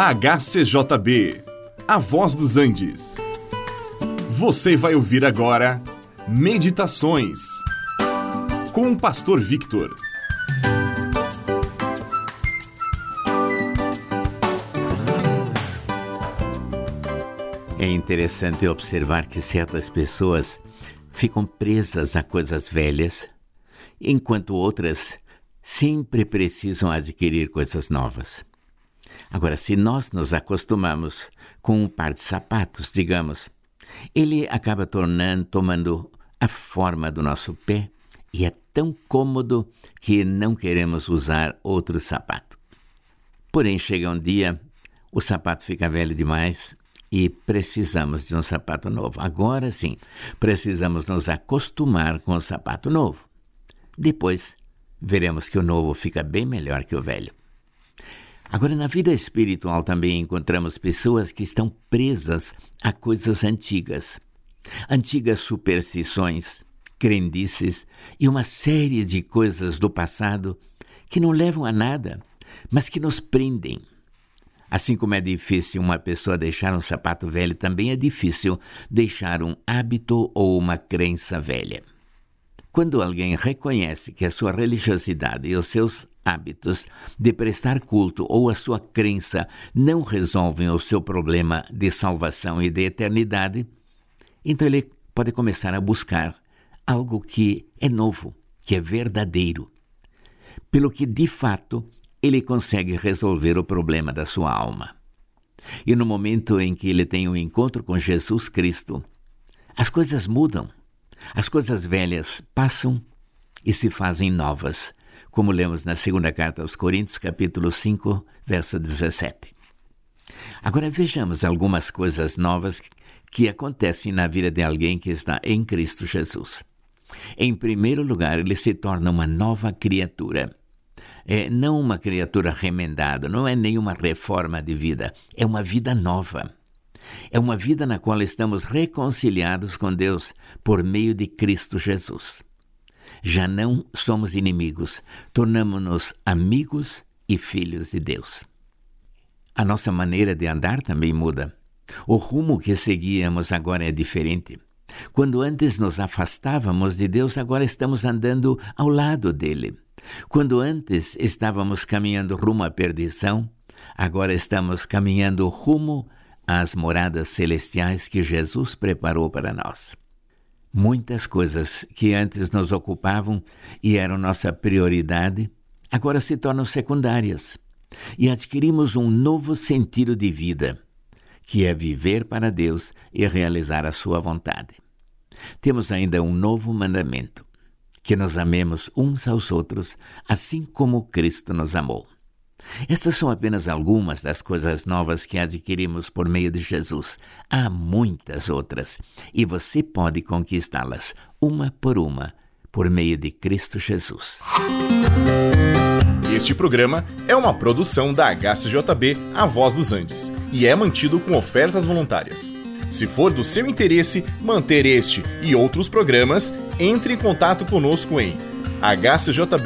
HCJB, A Voz dos Andes. Você vai ouvir agora Meditações com o Pastor Victor. É interessante observar que certas pessoas ficam presas a coisas velhas, enquanto outras sempre precisam adquirir coisas novas. Agora, se nós nos acostumamos com um par de sapatos, digamos, ele acaba tornando, tomando a forma do nosso pé e é tão cômodo que não queremos usar outro sapato. Porém, chega um dia, o sapato fica velho demais e precisamos de um sapato novo. Agora sim, precisamos nos acostumar com o sapato novo. Depois, veremos que o novo fica bem melhor que o velho. Agora, na vida espiritual também encontramos pessoas que estão presas a coisas antigas, antigas superstições, crendices e uma série de coisas do passado que não levam a nada, mas que nos prendem. Assim como é difícil uma pessoa deixar um sapato velho, também é difícil deixar um hábito ou uma crença velha. Quando alguém reconhece que a sua religiosidade e os seus hábitos de prestar culto ou a sua crença não resolvem o seu problema de salvação e de eternidade, então ele pode começar a buscar algo que é novo, que é verdadeiro, pelo que de fato ele consegue resolver o problema da sua alma. E no momento em que ele tem um encontro com Jesus Cristo, as coisas mudam, as coisas velhas passam e se fazem novas, como lemos na segunda carta aos Coríntios, capítulo 5, verso 17. Agora vejamos algumas coisas novas que acontecem na vida de alguém que está em Cristo Jesus. Em primeiro lugar, ele se torna uma nova criatura é não uma criatura remendada, não é nenhuma reforma de vida, é uma vida nova. É uma vida na qual estamos reconciliados com Deus por meio de Cristo Jesus. Já não somos inimigos, tornamos-nos amigos e filhos de Deus. A nossa maneira de andar também muda. O rumo que seguíamos agora é diferente. Quando antes nos afastávamos de Deus, agora estamos andando ao lado dele. Quando antes estávamos caminhando rumo à perdição, agora estamos caminhando rumo às moradas celestiais que Jesus preparou para nós. Muitas coisas que antes nos ocupavam e eram nossa prioridade, agora se tornam secundárias e adquirimos um novo sentido de vida, que é viver para Deus e realizar a Sua vontade. Temos ainda um novo mandamento: que nos amemos uns aos outros, assim como Cristo nos amou. Estas são apenas algumas das coisas novas que adquirimos por meio de Jesus. Há muitas outras, e você pode conquistá-las, uma por uma, por meio de Cristo Jesus. Este programa é uma produção da HCJB A Voz dos Andes e é mantido com ofertas voluntárias. Se for do seu interesse manter este e outros programas, entre em contato conosco em hcjb.com.br.